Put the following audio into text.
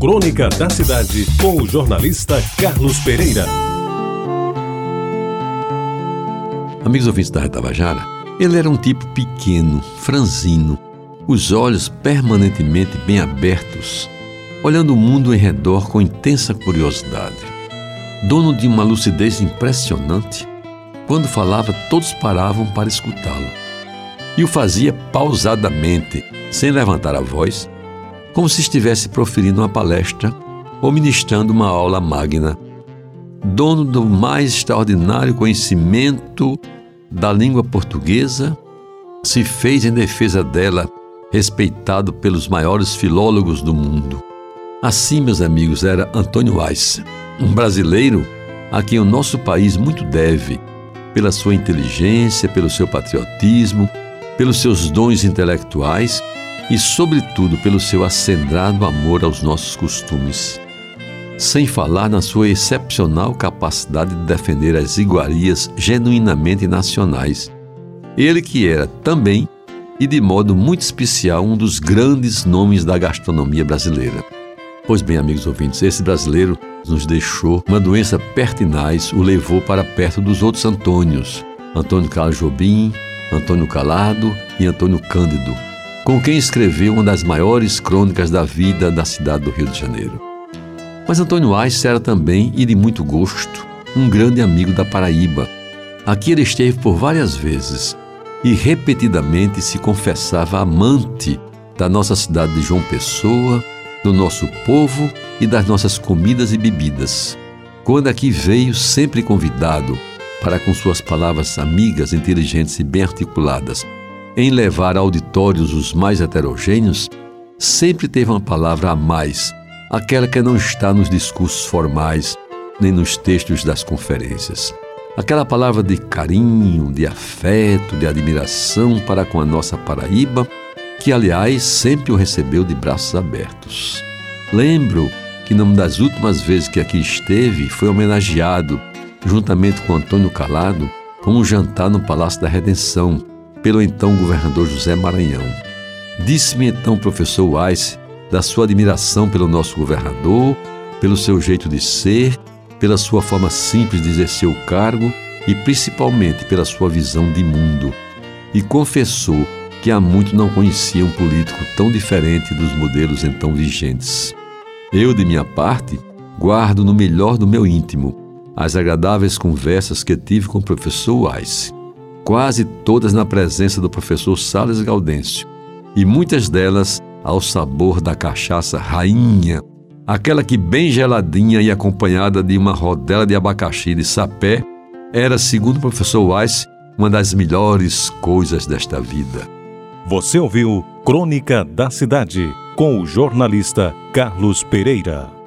Crônica da Cidade, com o jornalista Carlos Pereira. Amigos ouvintes da Retavajara, ele era um tipo pequeno, franzino, os olhos permanentemente bem abertos, olhando o mundo em redor com intensa curiosidade. Dono de uma lucidez impressionante, quando falava, todos paravam para escutá-lo. E o fazia pausadamente, sem levantar a voz, como se estivesse proferindo uma palestra ou ministrando uma aula magna. Dono do mais extraordinário conhecimento da língua portuguesa, se fez em defesa dela respeitado pelos maiores filólogos do mundo. Assim, meus amigos, era Antônio Weiss, um brasileiro a quem o nosso país muito deve, pela sua inteligência, pelo seu patriotismo, pelos seus dons intelectuais e, sobretudo, pelo seu acendrado amor aos nossos costumes. Sem falar na sua excepcional capacidade de defender as iguarias genuinamente nacionais. Ele que era também, e de modo muito especial, um dos grandes nomes da gastronomia brasileira. Pois bem, amigos ouvintes, esse brasileiro nos deixou uma doença pertinaz, o levou para perto dos outros Antônios, Antônio Carlos Jobim, Antônio Calado e Antônio Cândido, com quem escreveu uma das maiores crônicas da vida da cidade do Rio de Janeiro. Mas Antônio Aires era também, e de muito gosto, um grande amigo da Paraíba. Aqui ele esteve por várias vezes e repetidamente se confessava amante da nossa cidade de João Pessoa, do nosso povo e das nossas comidas e bebidas. Quando aqui veio, sempre convidado para, com suas palavras amigas, inteligentes e bem articuladas, em levar auditórios os mais heterogêneos, sempre teve uma palavra a mais, aquela que não está nos discursos formais nem nos textos das conferências. Aquela palavra de carinho, de afeto, de admiração para com a nossa Paraíba, que aliás sempre o recebeu de braços abertos. Lembro que numa das últimas vezes que aqui esteve, foi homenageado, juntamente com Antônio Calado, com um jantar no Palácio da Redenção, pelo então governador José Maranhão. Disse-me então o professor Weiss da sua admiração pelo nosso governador, pelo seu jeito de ser, pela sua forma simples de exercer o cargo e principalmente pela sua visão de mundo. E confessou que há muito não conhecia um político tão diferente dos modelos então vigentes. Eu, de minha parte, guardo no melhor do meu íntimo as agradáveis conversas que tive com o professor Weiss quase todas na presença do professor Sales Gaudêncio, e muitas delas ao sabor da cachaça rainha, aquela que bem geladinha e acompanhada de uma rodela de abacaxi de sapé, era, segundo o professor Weiss, uma das melhores coisas desta vida. Você ouviu Crônica da Cidade com o jornalista Carlos Pereira.